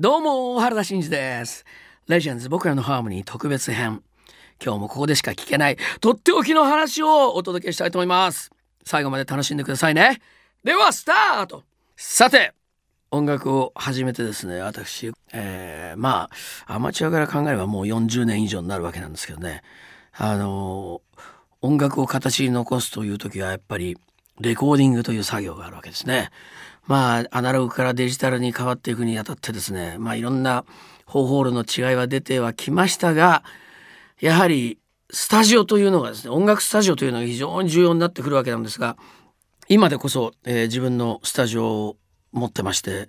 どうも原田真二です。レジェンズ僕らのハーモニー特別編。今日もここでしか聞けないとっておきの話をお届けしたいと思います。最後まで楽しんでくださいね。ではスタート。さて音楽を始めてですね私、えー、まあアマチュアから考えればもう40年以上になるわけなんですけどね。あの音楽を形に残すという時はやっぱりレコーディングという作業があるわけですね。まあアナログからデジタルに変わっていくにあたってですねまあいろんな方法論の違いは出てはきましたがやはりスタジオというのがですね音楽スタジオというのが非常に重要になってくるわけなんですが今でこそ、えー、自分のスタジオを持ってまして、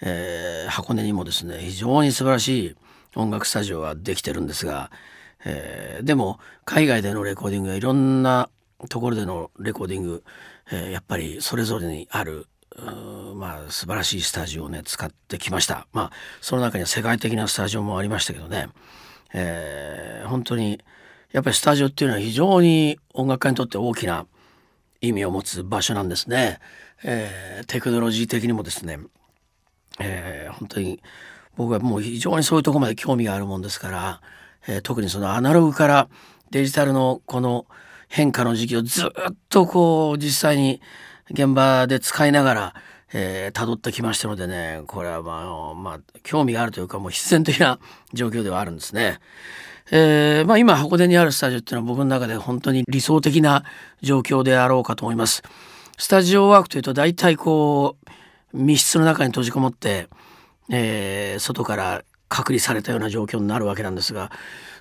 えー、箱根にもですね非常に素晴らしい音楽スタジオができてるんですが、えー、でも海外でのレコーディングやいろんなところでのレコーディング、えー、やっぱりそれぞれにあるまあ素晴らしいスタジオをね使ってきました。まあその中には世界的なスタジオもありましたけどね、えー、本当にやっぱりスタジオっていうのは非常に音楽家にとって大きな意味を持つ場所なんですね、えー、テクノロジー的にもですね、えー、本当に僕はもう非常にそういうとこまで興味があるもんですから、えー、特にそのアナログからデジタルのこの変化の時期をずっとこう実際に現場で使いながら、えー、辿ってきましたのでねこれはまあ、まあ、興味があるというかもう必然的な状況ではあるんですね。えー、まあ、今箱根にあるスタジオっていうのは僕の中で本当に理想的な状況であろうかと思います。スタジオワークというと大体こう密室の中に閉じこもって、えー、外から隔離されたような状況になるわけなんですが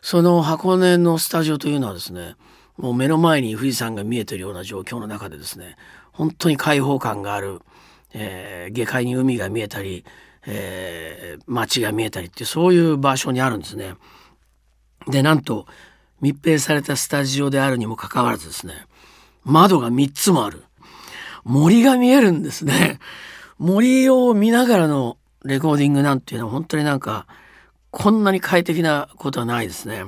その箱根のスタジオというのはですねもう目の前に富士山が見えてるような状況の中でですね本当に開放感がある、えー、下界に海が見えたり、えー、街が見えたりってそういう場所にあるんですね。でなんと密閉されたスタジオであるにもかかわらずですね窓が3つもある森が見えるんですね。森を見ながらのレコーディングなんていうのは本当になんかこんなに快適なことはないですね。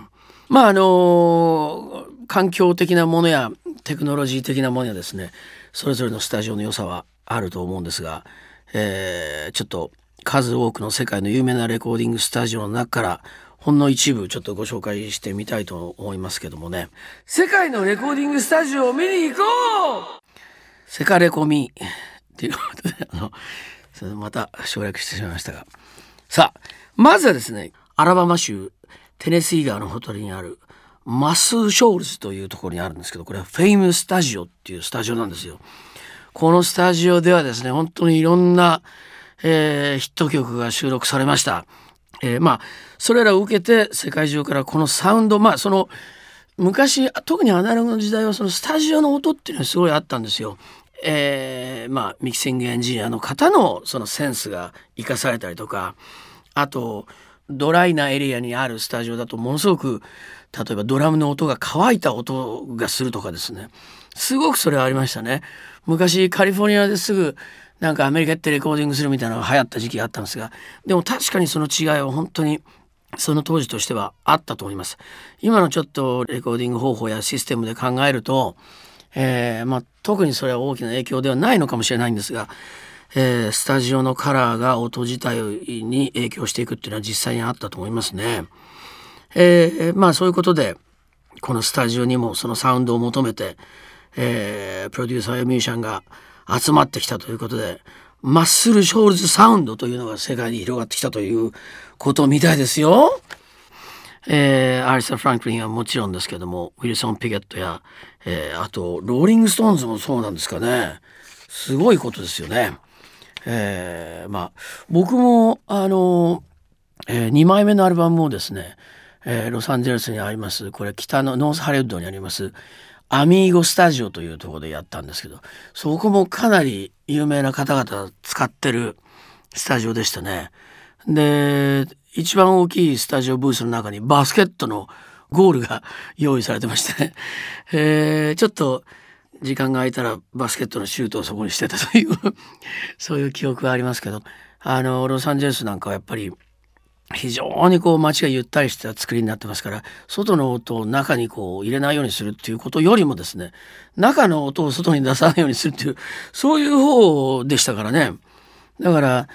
まああの環境的なものやテクノロジー的なものやですねそれぞれのスタジオの良さはあると思うんですが、えー、ちょっと数多くの世界の有名なレコーディングスタジオの中からほんの一部ちょっとご紹介してみたいと思いますけどもね。世界のレコーディングスタジオを見に行こう！セカレコミっていうことであのそれまた省略してしまいましたが。さあまずはですねアラバマ州テネシー川のほとりにあるマス・ショールズというところにあるんですけどこれはフェイムスタジオっていうスタジオなんですよ。このスタジオではですね本当にいろんな、えー、ヒット曲が収録されました。えー、まあそれらを受けて世界中からこのサウンドまあその昔特にアナログの時代はそのスタジオの音っていうのはすごいあったんですよ。えー、まあミキシングエンジニアの方のそのセンスが生かされたりとかあとドライなエリアにあるスタジオだとものすごく例えばドラムの音が乾いた音がするとかですね。すごくそれはありましたね。昔カリフォルニアですぐなんかアメリカってレコーディングするみたいなのが流行った時期があったんですがでも確かにその違いは本当にその当時としてはあったと思います。今のちょっとレコーディング方法やシステムで考えると、えー、まあ、特にそれは大きな影響ではないのかもしれないんですがえー、スタジオのカラーが音自体に影響していくっていうのは実際にあったと思いますね。えー、まあそういうことでこのスタジオにもそのサウンドを求めて、えー、プロデューサーやミュージシャンが集まってきたということでマッスル・ショールズ・サウンドというのが世界に広がってきたということみたいですよ。えー、アリサ・フランクリンはもちろんですけどもウィルソン・ピケットや、えー、あとローリング・ストーンズもそうなんですかねすごいことですよね。えー、まあ僕もあの、えー、2枚目のアルバムをですね、えー、ロサンゼルスにありますこれ北のノースハリウッドにありますアミーゴスタジオというところでやったんですけどそこもかなり有名な方々使ってるスタジオでしたね。で一番大きいスタジオブースの中にバスケットのゴールが用意されてましてね、えー、ちょっと時間が空いたらバスケットのシュートをそこにしてたという そういう記憶がありますけど。あのロサンゼルスなんかはやっぱり非常にこう街がゆったりした作りになってますから外の音を中にこう入れないようにするっていうことよりもですね中の音を外に出さないようにするっていうそういう方でしたからね。だから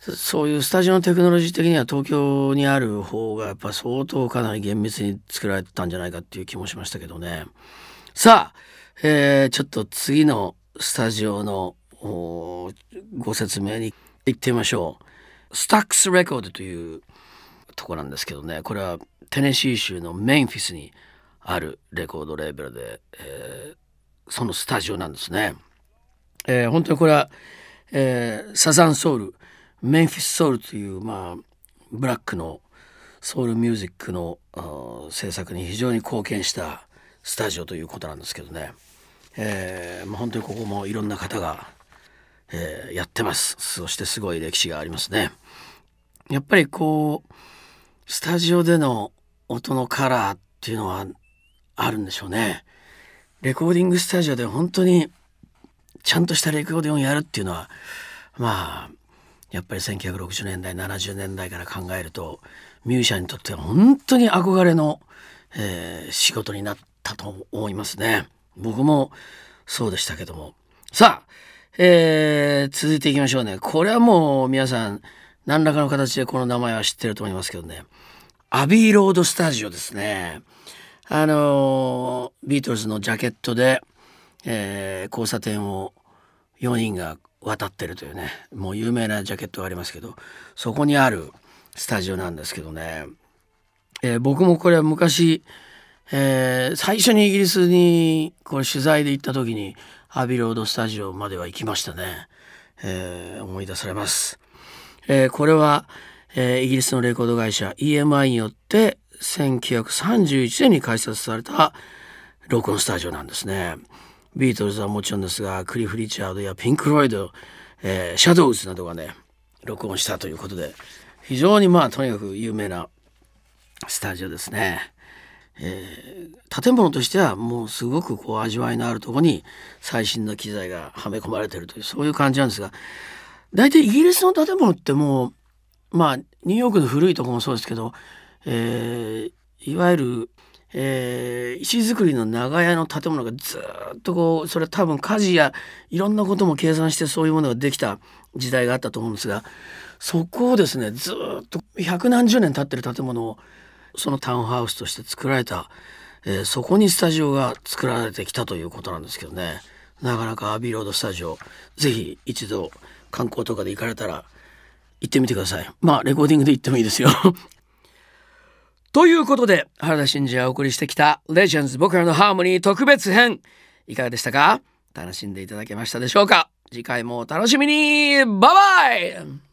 そういうスタジオのテクノロジー的には東京にある方がやっぱ相当かなり厳密に作られてたんじゃないかっていう気もしましたけどね。さあ、えー、ちょっと次のスタジオのご説明に行ってみましょう。スタックスレコードというとこなんですけどね。これはテネシー州のメンフィスにあるレコードレーベルで、えー、そのスタジオなんですね。えー、本当にこれは、えー、サザンソウルメンフィスソウルというまあブラックのソウルミュージックの制作に非常に貢献したスタジオということなんですけどね、えーまあ、本当にここもいろんな方が、えー、やってますそしてすごい歴史がありますね。やっぱりこうスタジオでの音のカラーっていうのはあるんでしょうね。レコーディングスタジオで本当にちゃんとしたレコーディングをやるっていうのはまあやっぱり1960年代70年代から考えるとミュージシャンにとっては本当に憧れの、えー、仕事になったと思いますね。僕もそうでしたけども。さあ、えー、続いていきましょうね。これはもう皆さん何らかの形でこの名前は知ってると思いますけどね。アビーロードスタジオですね。あのビートルズのジャケットで、えー、交差点を4人が渡ってるというねもう有名なジャケットがありますけどそこにあるスタジオなんですけどね、えー、僕もこれは昔、えー、最初にイギリスにこれ取材で行った時にアビロードスタジオまでは行きましたね、えー、思い出されます、えこれは、えイギリスのレコード会社 EMI によって1931年に開設された録音スタジオなんですね。ビートルズはもちろんですがクリフ・リチャードやピンク・ロイド、えー、シャドウズなどがね録音したということで非常にまあとにかく有名なスタジオですね。えー、建物としてはもうすごくこう味わいのあるとこに最新の機材がはめ込まれてるというそういう感じなんですが大体イギリスの建物ってもうまあニューヨークの古いとこもそうですけどえー、いわゆる、えー、石造りの長屋の建物がずっとこうそれ多分火事やいろんなことも計算してそういうものができた時代があったと思うんですがそこをですねずっと百何十年経ってる建物をそのタウンハウスとして作られた、えー、そこにスタジオが作られてきたということなんですけどね。なかなかアービーロードスタジオぜひ一度観光とかで行かれたら行ってみてください。まあレコーディングで行ってもいいですよ。ということで原田真二がお送りしてきた「レジェンズ僕らのハーモニー特別編」いかがでしたか？楽しんでいただけましたでしょうか？次回もお楽しみに。バイバイ！